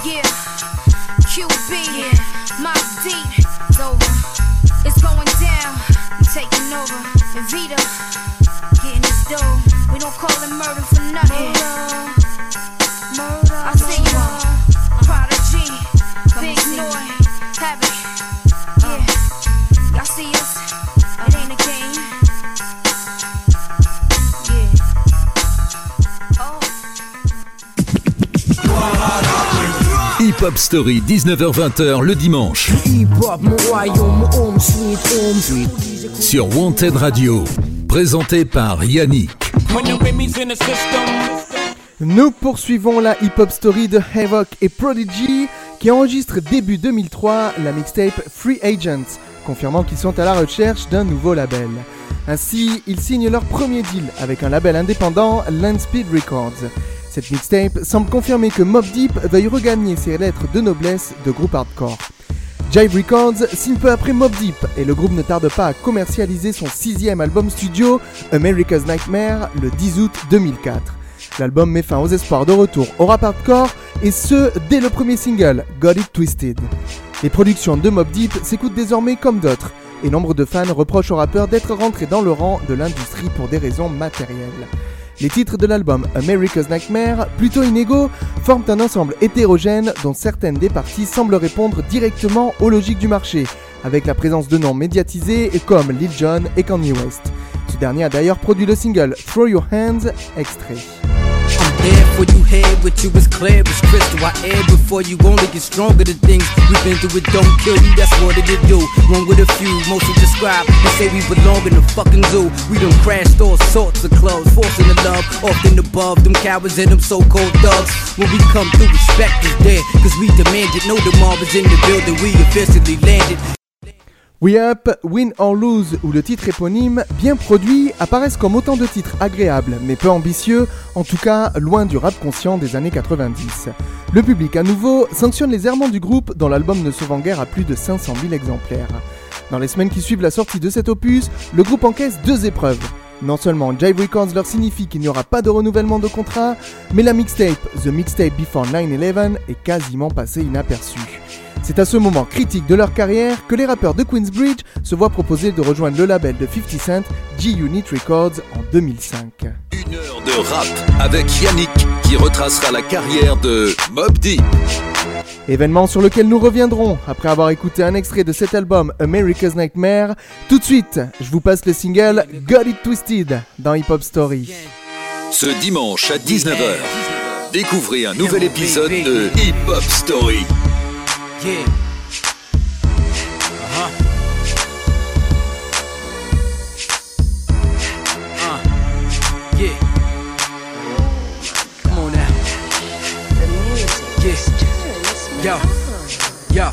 Yeah, QB, Hip Hop Story, 19h-20h le dimanche. Sur Wanted Radio. Présenté par Yannick. Nous poursuivons la hip-hop story de Havoc et Prodigy qui enregistrent début 2003 la mixtape Free Agents, confirmant qu'ils sont à la recherche d'un nouveau label. Ainsi, ils signent leur premier deal avec un label indépendant, Landspeed Records. Cette mixtape semble confirmer que Mob Deep veuille regagner ses lettres de noblesse de groupe hardcore. Jive Records signe peu après Mob Deep et le groupe ne tarde pas à commercialiser son sixième album studio, America's Nightmare, le 10 août 2004. L'album met fin aux espoirs de retour au rap hardcore et ce, dès le premier single, Got It Twisted. Les productions de Mob Deep s'écoutent désormais comme d'autres, et nombre de fans reprochent au rappeur d'être rentré dans le rang de l'industrie pour des raisons matérielles. Les titres de l'album America's Nightmare, plutôt inégaux, forment un ensemble hétérogène dont certaines des parties semblent répondre directement aux logiques du marché, avec la présence de noms médiatisés comme Lil Jon et Kanye West. Ce dernier a d'ailleurs produit le single Throw Your Hands, extrait. I'm there for you, head with you as clear as crystal. I air before you only get stronger. The things we've been through, it don't kill you. That's what it do. One with a few, mostly describe and say we belong in the fucking zoo. We done crashed all sorts of clubs, forcing the love, often above them cowards and them so-called thugs. When we come through, respect is there, cause we demand it. The mob is in the building, we officially landed. We Up, Win or Lose ou le titre éponyme, bien produits, apparaissent comme autant de titres agréables mais peu ambitieux, en tout cas loin du rap conscient des années 90. Le public à nouveau sanctionne les errements du groupe dont l'album ne se vend guère à plus de 500 000 exemplaires. Dans les semaines qui suivent la sortie de cet opus, le groupe encaisse deux épreuves. Non seulement Jive Records leur signifie qu'il n'y aura pas de renouvellement de contrat, mais la mixtape The Mixtape Before 9-11 est quasiment passée inaperçue. C'est à ce moment critique de leur carrière que les rappeurs de Queensbridge se voient proposer de rejoindre le label de 50 Cent, G-Unit Records, en 2005. Une heure de rap avec Yannick qui retracera la carrière de Mob Deep. Événement sur lequel nous reviendrons après avoir écouté un extrait de cet album America's Nightmare. Tout de suite, je vous passe le single Got It Twisted dans Hip Hop Story. Ce dimanche à 19h, découvrez un nouvel épisode de Hip Hop Story. Yo, yo.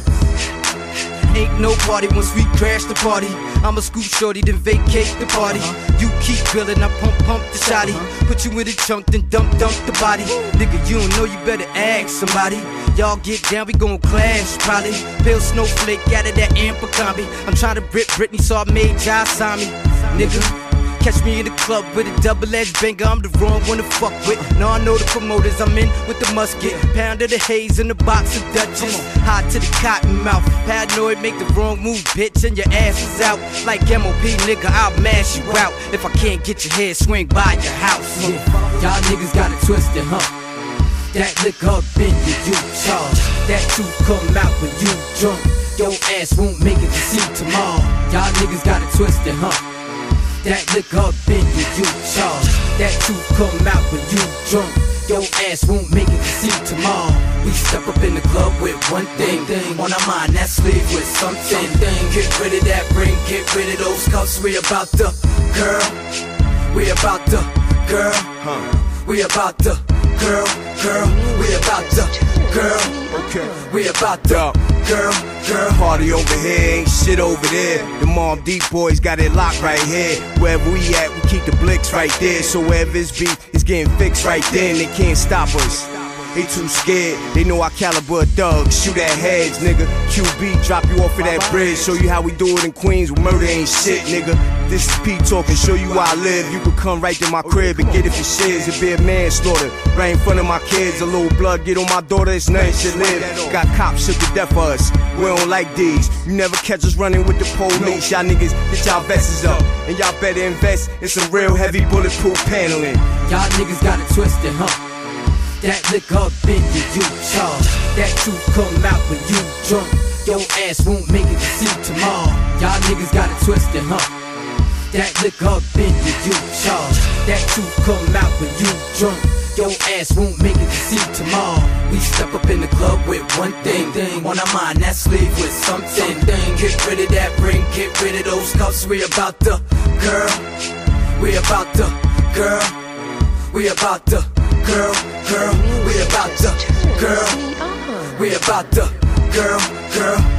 Ain't no party once we crash the party. I'ma scoop shorty, then vacate the party. You keep grilling, I pump pump the shotty. Put you in the trunk, then dump dump the body. Nigga, you don't know, you better ask somebody. Y'all get down, we gon' clash probably. Bill Snowflake out of that Abercrombie. I'm trying to rip Britney, so I made Jai sign me. Nigga. Catch me in the club with a double-edged banger, I'm the wrong one to fuck with. Now I know the promoters, I'm in with the musket. Pound of the haze in the box of Dutchess. Hot to the cotton mouth. Paranoid, make the wrong move, bitch, and your ass is out. Like MOP, nigga, I'll mash you out. If I can't get your head, swing by your house. Yeah. Y'all niggas got it twisted, huh? That liquor up in you, you charge. That truth come out when you drunk. Your ass won't make it to see tomorrow. Y'all niggas got it twisted, huh? That liquor up in you, you charge. That truth come out when you drunk. Your ass won't make it to see tomorrow. We step up in the club with one thing, thing on our mind. That's sleep with something. Thing. Get rid of that ring, get rid of those cuffs. We about to, girl. We about to, girl. We about to, girl, girl. We about to, girl. Okay. We about to, girl, girl. Party over here, ain't shit over there. The Mobb Deep boys got it locked right here. Wherever we at, we keep the blicks right there. So wherever it's beat, it's getting fixed right then. they can't stop us. They too scared, they know our caliber thugs. Shoot at heads, nigga. QB, drop you off of that bridge. Show you how we do it in Queens, murder ain't shit, nigga. This is P talking, show you where I live. You can come right to my crib and get it for shiz. It be a manslaughter, right in front of my kids. A little blood get on my daughter, it's nothing should live. Got cops shook to death for us. We don't like these. You never catch us running with the police. Y'all niggas get y'all vests up. And y'all better invest in some real heavy bulletproof paneling. Y'all niggas got it twisted, huh? That liquor up in you, charge. That truth come out when you drunk. Your ass won't make it to see tomorrow. Y'all niggas got it twisted, huh? That liquor up in you, charge. That truth come out when you drunk. Your ass won't make it to see tomorrow. We step up in the club with one thing, thing on our mind. That's sleep with something, thing. Get rid of that ring, get rid of those cuffs. We about to, girl. We about to, girl. We about to, girl, girl. We about to, girl. We about to, girl, girl.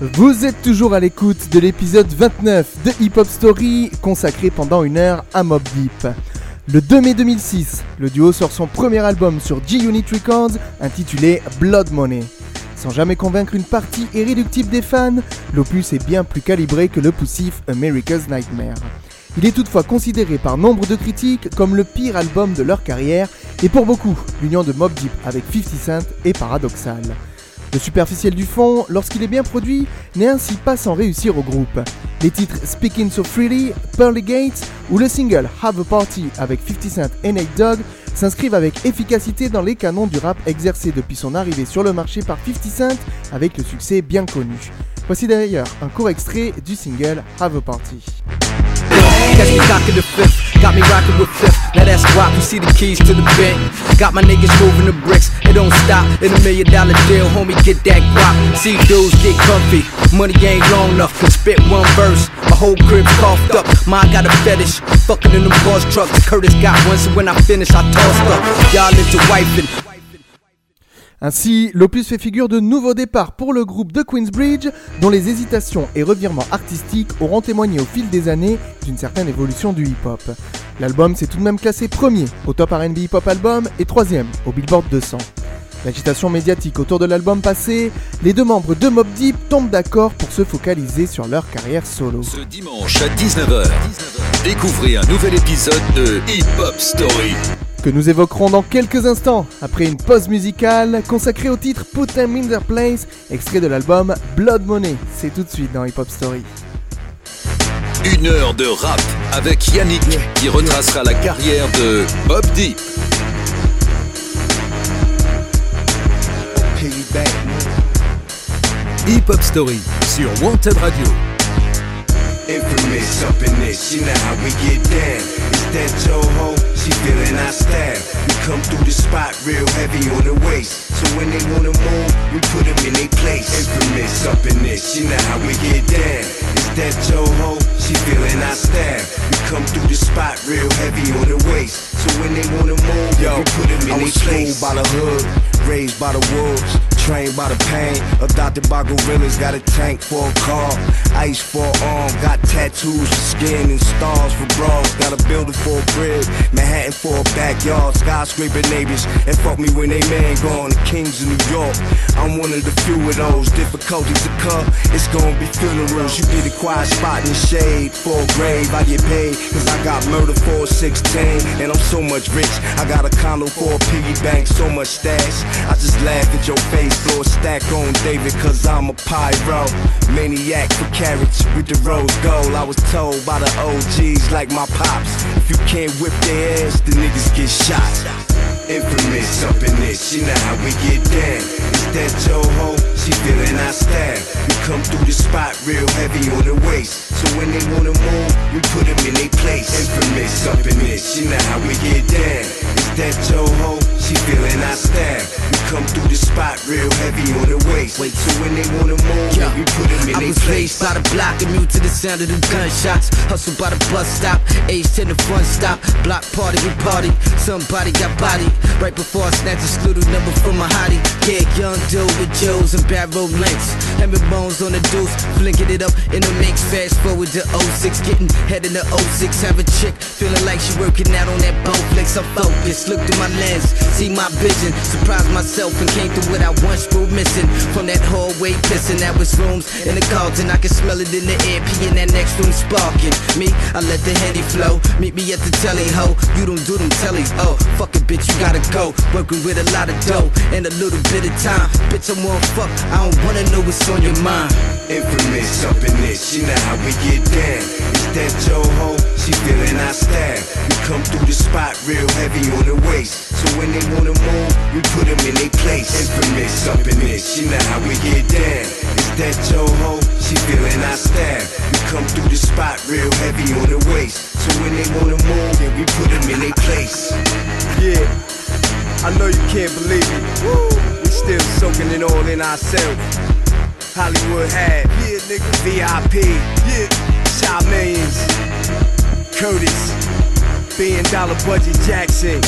Vous êtes toujours à l'écoute de l'épisode 29 de Hip Hop Story consacré pendant une heure à Mob Deep. Le 2 mai 2006, le duo sort son premier album sur G-Unit Records intitulé Blood Money. Sans jamais convaincre une partie irréductible des fans, l'opus est bien plus calibré que le poussif America's Nightmare. Il est toutefois considéré par nombre de critiques comme le pire album de leur carrière et pour beaucoup, l'union de Mob Deep avec 50 Cent est paradoxale. Le superficiel du fond, lorsqu'il est bien produit, n'est ainsi pas sans réussir au groupe. Les titres Speaking So Freely, Pearly Gates ou le single Have a Party avec 50 Cent et Nate Dogg s'inscrivent avec efficacité dans les canons du rap exercé depuis son arrivée sur le marché par 50 Cent avec le succès bien connu. Voici d'ailleurs un court extrait du single Have a Party. Fifth. Now that's why you see the keys to the bank. Got my niggas moving the bricks, it don't stop. In a million dollar deal, homie, get that guap. See dudes get comfy, money ain't long enough to spit one verse. My whole crib's coughed up, mine got a fetish. Fucking in them boss trucks, Curtis got one, so when I finish, I tossed up. Y'all into wiping. Ainsi, l'opus fait figure de nouveau départ pour le groupe de Queensbridge, dont les hésitations et revirements artistiques auront témoigné au fil des années d'une certaine évolution du hip-hop. L'album s'est tout de même classé premier au Top R&B Hip Hop Album et troisième au Billboard 200. L'agitation médiatique autour de l'album passé, les deux membres de Mob Deep tombent d'accord pour se focaliser sur leur carrière solo. Ce dimanche à 19h, Découvrez un nouvel épisode de Hip Hop Story. que nous évoquerons dans quelques instants, après une pause musicale consacrée au titre Put Them in Their Place, extrait de l'album Blood Money. C'est tout de suite dans Hip Hop Story. Une heure de rap avec Yannick qui retracera la carrière de Mob Deep. Hip Hop Story sur Wanted Radio. Infamous up in this, you know how we get down. It's that Joe she feeling our style. We come through the spot real heavy on the waist. So when they wanna move, we put them in their place. Infamous up in this, you know how we get down. It's that Joe she feeling our style. We come through the spot real heavy on the waist. So when they wanna move, Yo, we put them in I their was place. schooled by the hood, raised by the wolves, trained by the pain, adopted by gorillas, got a tank for a car, ice for arm, got tattoos for skin and stars for bras, got a building for a crib, Manhattan for a backyard, skyscraper neighbors, and fuck me when they man gone, the kings of New York. I'm one of the few of those difficulties to come. It's gonna be funerals. You get a quiet spot in the shade for a grave. I get paid, cause I got murder for a 16, and I'm so much rich. I got a condo for a piggy bank, so much stash. I just laugh at your face, a stack on David, cause I'm a pyro. Maniac for carrots with the rose gold. I was told by the OGs like my pops. If you can't whip their ass, the niggas get shot. Infamous up in this, you know how we get down. It's that Joe Ho, she feeling our style. We come through the spot real heavy on the waist. So when they wanna move, we put them in their place. Infamous up in this, you know how we get down. It's that Joe Ho, she feeling our style. We come through the spot real heavy on the waist. Wait, so when they wanna move, yeah. we put them in I their was place. raised by the block, immune to the sound of the gunshots. Hustle by the bus stop, aged in the front stop. Block party, we party. Somebody got body. Right before I snatch a skittle number from a hottie. Yeah, young dude with Joes and barrel lengths. Having bones on the deuce, flinking it up in the mix. Fast forward to 06, getting head in the 06. Have a chick feeling like she working out on that boat flex. I'm focused, look through my lens, see my vision. Surprised myself and came through what I once were missing. From that hallway pissing, that was rooms in the Carlton. I can smell it in the air, pee in that next room sparking. Me, I let the henny flow. Meet me at the telly ho. You don't do them tellies, oh fuck it, bitch, you gotta go. Working with a lot of dough and a little bit of time. Bitch, I want fuck. I don't wanna know what's on your mind. Infamous up in this, you know how we get down. It's that Joe Ho, she feeling our style. We come through the spot real heavy on the waist. So when they wanna move, we put them in their place. Infamous up in this, you know how we get down. It's that Joe Ho, she feeling our style. We come through the spot real heavy on the waist. So when they wanna move, we put them in their place. Yeah, I know you can't believe it. Woo, we still soaking it all in ourselves. Hollywood had, yeah, nigga, VIP, yeah, shot millions. Curtis, billion dollar budget Jackson.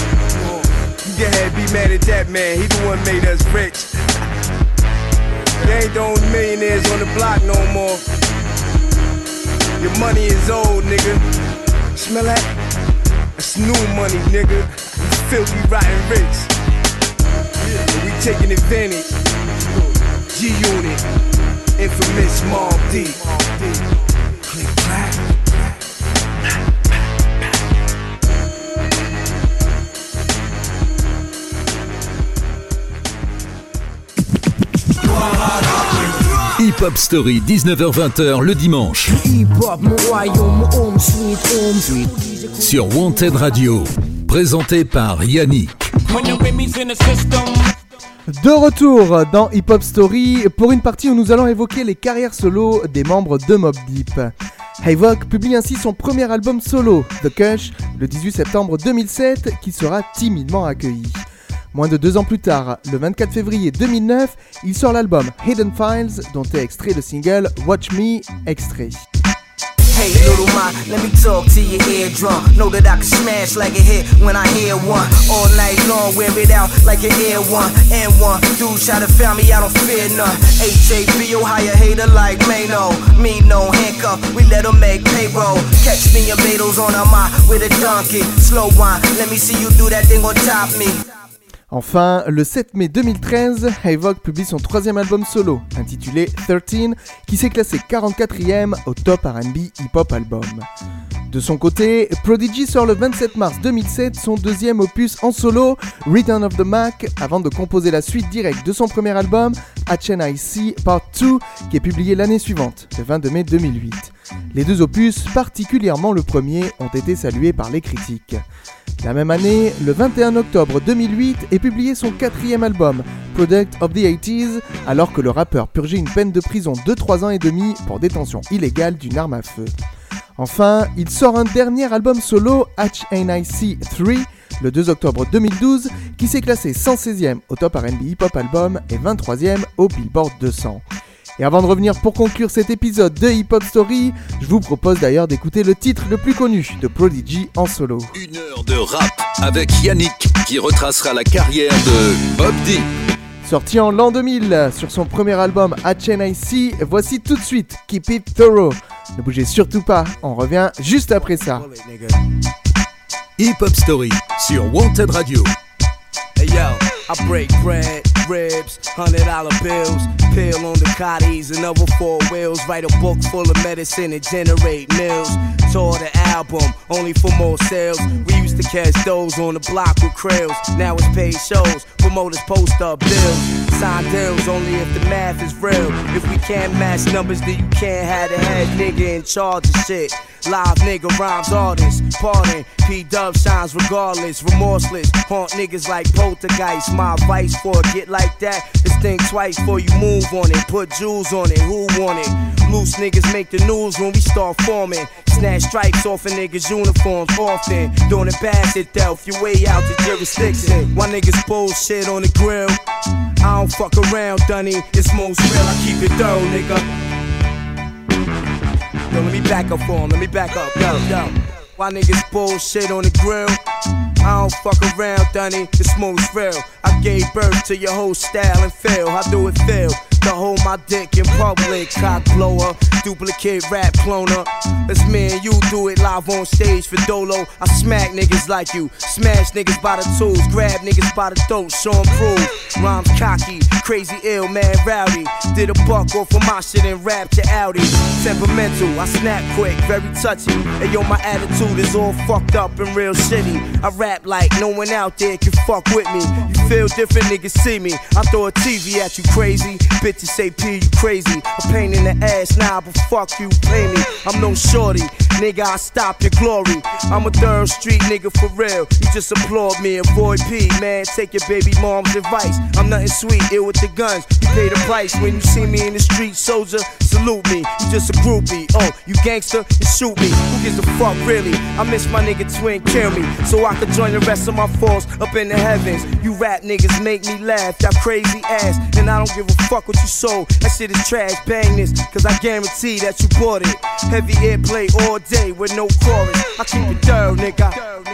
You can ahead, be mad at that man, he the one made us rich. They ain't the only millionaires on the block no more. Your money is old, nigga. Smell that? That's new money, nigga. Filthy, rotten rich. And we taking advantage. G Unit, infamous Mob D. Click. Hip Hop Story, 19h-20h le dimanche. Sur Wanted Radio. Présenté par Yannick. De retour dans Hip Hop Story pour une partie où nous allons évoquer les carrières solo des membres de Mob Deep. Havoc publie ainsi son premier album solo, The Cush, le 18 septembre 2007, qui sera timidement accueilli. Moins de deux ans plus tard, le 24 février 2009, il sort l'album Hidden Files, dont est extrait le single Watch Me, extrait. Hey, little ma, let me talk to your eardrum. Know that I can smash like a hit when I hear one. All night long, wear it out like an air one. And one, dude try to found me, I don't fear none. H-A-B, hire hater like Mano. Me no handcuff, we let them make payroll. Catch me in Beatles on a ma with a donkey. Slow wine, let me see you do that thing on top me. Enfin, le 7 mai 2013, Havoc publie son troisième album solo, intitulé 13, qui s'est classé 44e au top RB hip-hop album. De son côté, Prodigy sort le 27 mars 2007 son deuxième opus en solo, Return of the Mac, avant de composer la suite directe de son premier album, HNIC Part 2, qui est publié l'année suivante, le 22 mai 2008. Les deux opus, particulièrement le premier, ont été salués par les critiques. La même année, le 21 octobre 2008, est publié son quatrième album, Product of the 80s, alors que le rappeur purgeait une peine de prison de 3 ans et demi pour détention illégale d'une arme à feu. Enfin, il sort un dernier album solo, HNIC 3, le 2 octobre 2012, qui s'est classé 116e au top RB Hip Hop Album et 23e au Billboard 200. Et avant de revenir pour conclure cet épisode de Hip Hop Story, je vous propose d'ailleurs d'écouter le titre le plus connu de Prodigy en solo. Une heure de rap avec Yannick qui retracera la carrière de Bob Deep. Sorti en l'an 2000 sur son premier album HNIC, voici tout de suite Keep It Thorough. Ne bougez surtout pas, on revient juste après ça. Hip Hop Story sur Wanted Radio. Hey yo, I break bread, ribs, hundred dollar bills, pill on the cotties another four wheels. Write a book full of medicine and generate mills. Tour the album, only for more sales. We used to catch those on the block with krills. Now it's paid shows, promoters post up bills. Sign deals only if the math is real. If we can't match numbers, then you can't have the head nigga in charge of shit. Live nigga rhymes artist, pardon. P Dub shines regardless, remorseless. Haunt niggas like poltergeist. My vice for a get like that is think twice before you move on it. Put jewels on it, who want it? Loose niggas make the news when we start forming. Snatch stripes off a niggas' uniforms often. Doing it past it, Delph, your way out the jurisdiction. Why niggas bullshit on the grill? I don't fuck around, Dunny. It's most real, I keep it thorough, nigga. Yo, let me back up for him. Let me back up. Yo, yo. Why niggas bullshit on the grill? I don't fuck around, Dunny. It's most real. I gave birth to your whole style and feel. I do it feel? To hold my dick in public, cock blower, duplicate rap cloner. Let's me and you do it live on stage for Dolo. I smack niggas like you, smash niggas by the tools, grab niggas by the throat, show 'em prove. Rhymes cocky, crazy ill, man rowdy. Did a buck off of my shit and rap to Audi. Temperamental, I snap quick, very touchy. And yo, my attitude is all fucked up and real shitty. I rap like no one out there can fuck with me. You feel different, niggas see me. I throw a TV at you crazy. Bitches say P, you crazy. A pain in the ass now, but fuck you, pay me. I'm no shorty, nigga, I stop your glory. I'm a third street nigga for real. You just applaud me, avoid P, man. Take your baby mom's advice. I'm nothing sweet, ill with the guns. You pay the price when you see me in the street, soldier. Salute me, you just a groupie. Oh, you gangster, you shoot me. Who gives a fuck, really? I miss my nigga twin, kill me. So I could join the rest of my force up in the heavens. You rap niggas make me laugh, y'all crazy ass. And I don't give a fuck what you sold. That shit is trash, bang this, cause I guarantee that you bought it. Heavy airplay all day with no chorus. I keep it thorough, nigga.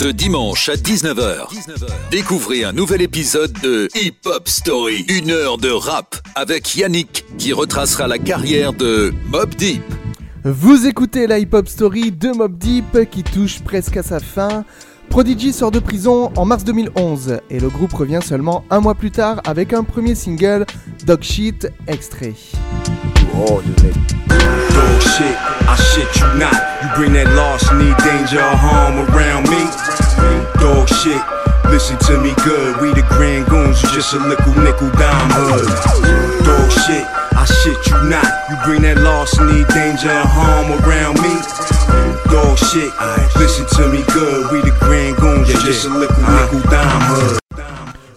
Ce dimanche à 19h, découvrez un nouvel épisode de Hip Hop Story. Une heure de rap avec Yannick qui retracera la carrière de Mob Deep. Vous écoutez la hip-hop story de Mob Deep qui touche presque à sa fin. Prodigy sort de prison en mars 2011 et le groupe revient seulement un mois plus tard avec un premier single, Dog Shit, extrait. Dog shit, I shit you not. You bring that loss, need danger or harm around me. Dog shit, listen to me good. We the grand goons, you just a little nickel dime hood. Dog shit, I shit you not. You bring that loss, need danger or harm around me. Dog shit, listen to me good. We the grand goons, you just a little uh-huh. nickel dime hood.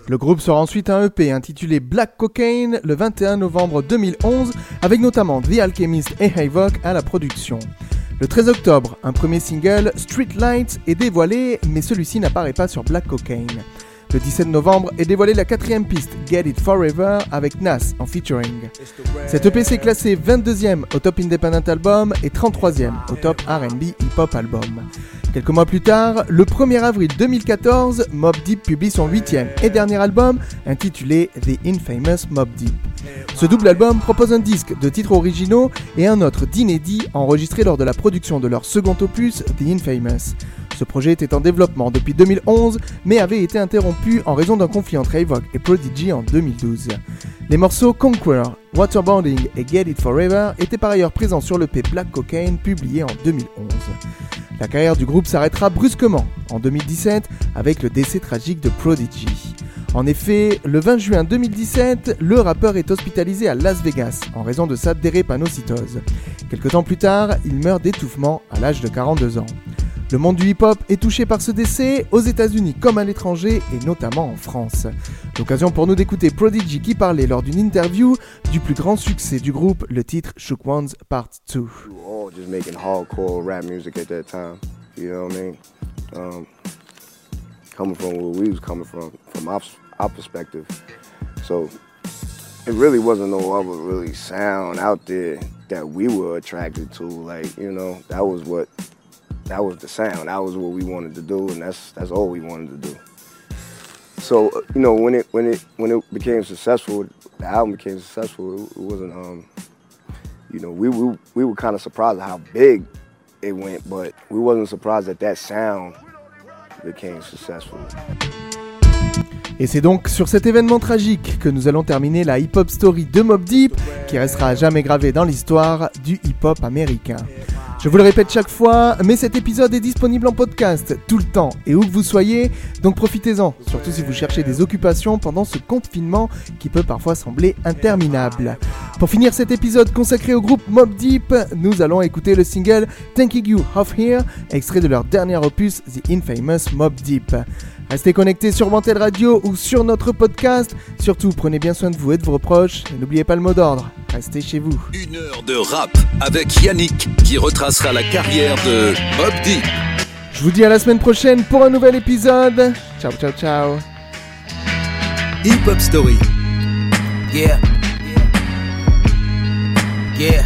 Le groupe sort ensuite un EP intitulé Black Cocaine le 21 novembre 2011 avec notamment The Alchemist et Havoc à la production. Le 13 octobre, un premier single, Street Lights, est dévoilé mais celui-ci n'apparaît pas sur Black Cocaine. Le 17 novembre est dévoilée la quatrième piste, Get It Forever, avec Nas en featuring. Cette EP s'est classée 22e au Top Independent Album et 33e au Top R&B Hip Hop Album. Quelques mois plus tard, le 1er avril 2014, Mob Deep publie son huitième et dernier album intitulé The Infamous Mob Deep. Ce double album propose un disque de titres originaux et un autre d'inédits enregistrés lors de la production de leur second opus, The Infamous. Ce projet était en développement depuis 2011, mais avait été interrompu en raison d'un conflit entre Avoc et Prodigy en 2012. Les morceaux Conqueror, Waterboarding et Get It Forever étaient par ailleurs présents sur le P Black Cocaine publié en 2011. La carrière du groupe s'arrêtera brusquement en 2017 avec le décès tragique de Prodigy. En effet, le 20 juin 2017, le rappeur est hospitalisé à Las Vegas en raison de sa drépanocytose. Quelque temps plus tard, il meurt d'étouffement à l'âge de 42 ans. Le monde du hip-hop est touché par ce décès aux États-Unis comme à l'étranger et notamment en France. L'occasion pour nous d'écouter Prodigy qui parlait lors d'une interview du plus grand succès du groupe, le titre Shook Ones Part 2. We were all just making hardcore rap music at that time. You know what I mean? Um, coming from where we was coming from, from our, our perspective. So it really wasn't no other really sound out there that we were attracted to. Like you know, that was what that was the sound. That was what we wanted to do, and that's that's all we wanted to do. So uh, you know, when it when it when it became successful, the album became successful. It, it wasn't um, you know, we we, we were kind of surprised at how big it went, but we wasn't surprised that that sound became successful. Et c'est donc sur cet événement tragique que nous allons terminer la hip-hop story de Mob Deep, qui restera jamais gravée dans l'histoire du hip-hop américain. Je vous le répète chaque fois, mais cet épisode est disponible en podcast tout le temps et où que vous soyez, donc profitez-en, surtout si vous cherchez des occupations pendant ce confinement qui peut parfois sembler interminable. Pour finir cet épisode consacré au groupe Mob Deep, nous allons écouter le single Thanking You Off Here, extrait de leur dernier opus The Infamous Mob Deep. Restez connectés sur Mantel Radio ou sur notre podcast. Surtout, prenez bien soin de vous et de vos proches. Et n'oubliez pas le mot d'ordre. Restez chez vous. Une heure de rap avec Yannick qui retracera la carrière de Mob Deep. Je vous dis à la semaine prochaine pour un nouvel épisode. Ciao, ciao, ciao. Hip Hop Story. Yeah. Yeah.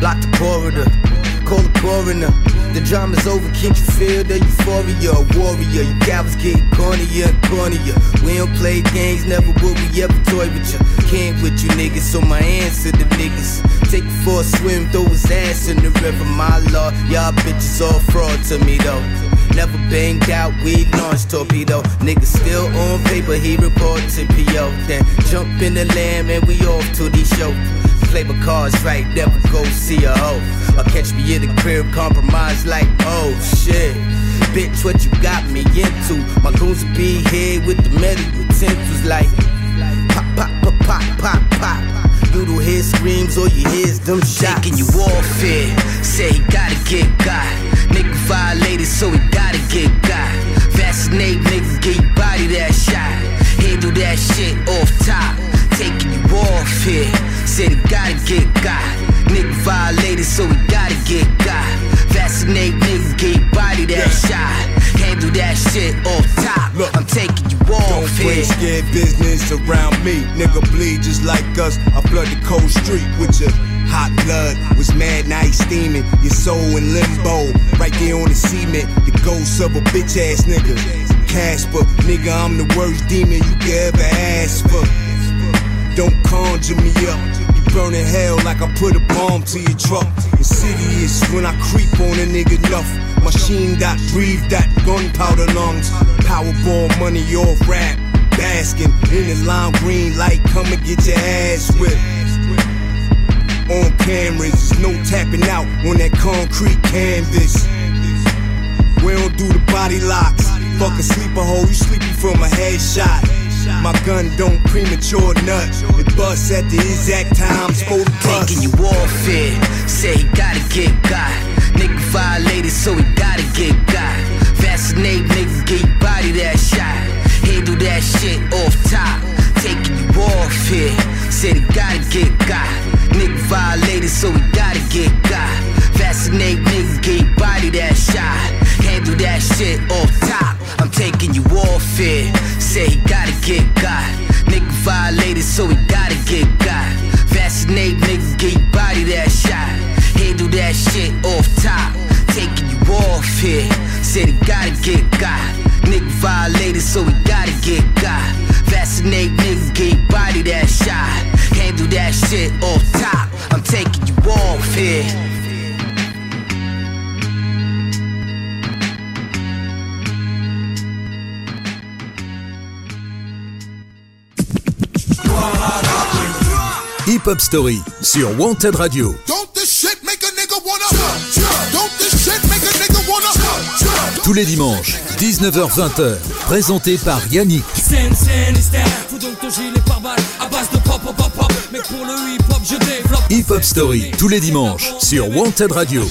Block the corridor. Call the coroner. The drama's over, can't you feel the euphoria? A warrior, you cowards get cornier and cornier. We don't play games, never will we ever toy with you. Can't with you niggas, so my answer to niggas. Take it for a swim, throw his ass in the river, my lord. Y'all bitches all fraud to me though. Never banged out, we launched torpedo. Niggas still on paper, he reported to PO. Then jump in the lamb and we off to the show. Play my cards right, never go see a hoe. Or catch me in the crib, compromise like, oh shit. Bitch, what you got me into? My goons will be here with the medical utensils like pop, pop, pop, pop, pop, pop. You do hear screams or you hear them shots. Taking you off here, say he gotta get got. Nigga violated, so he gotta get got. Vaccinate, nigga, get body that shot. Handle that shit off top. Taking you off here, said he gotta get got. Nigga violated, so he gotta get got. Vaccinate, nigga, get body that shot. Handle that shit off top. Look, I'm taking you off Don't here. scared business around me. Nigga bleed just like us. I flood the cold street with your hot blood. Was mad, now he's steaming. Your soul in limbo. Right there on the cement. The ghost of a bitch ass nigga. Casper, nigga, I'm the worst demon you could ever ask for. Don't conjure me up. You burning hell like I put a bomb to your truck. Insidious when I creep on a nigga enough. Machine dot, breathe that gunpowder lungs. Powerball money off rap. Basking in the lime green light. Come and get your ass whipped. On cameras, there's no tapping out on that concrete canvas. We don't do the body locks. Fuck a sleeper hole, you sleepy from a headshot. My gun don't premature nut. It busts at the exact time, to. Taking you off here, say he gotta get got. Nigga violated, so he gotta get got. Vaccinate, nigga, get body that shot. Handle that shit off top. Taking you off here, said he gotta get got. Nigga violated, so he gotta get got. Vaccinate, nigga, get body that shot. Handle that shit off top. I'm taking you off here. Said he gotta get got. Nigga violated, so he gotta get got. Vaccinate, nigga, get body that shot. Handle that shit off top. Taking you off here. Said he gotta get got. Nigga violated, so he gotta get got. Vaccinate, nigga, get body that shot. Handle that shit off top. I'm taking you off here. Hip Hop Story sur Wanted Radio. Tous les dimanches, 19h-20h, présenté par Yannick. Hip Hop Story, tous les dimanches, sur Wanted Radio.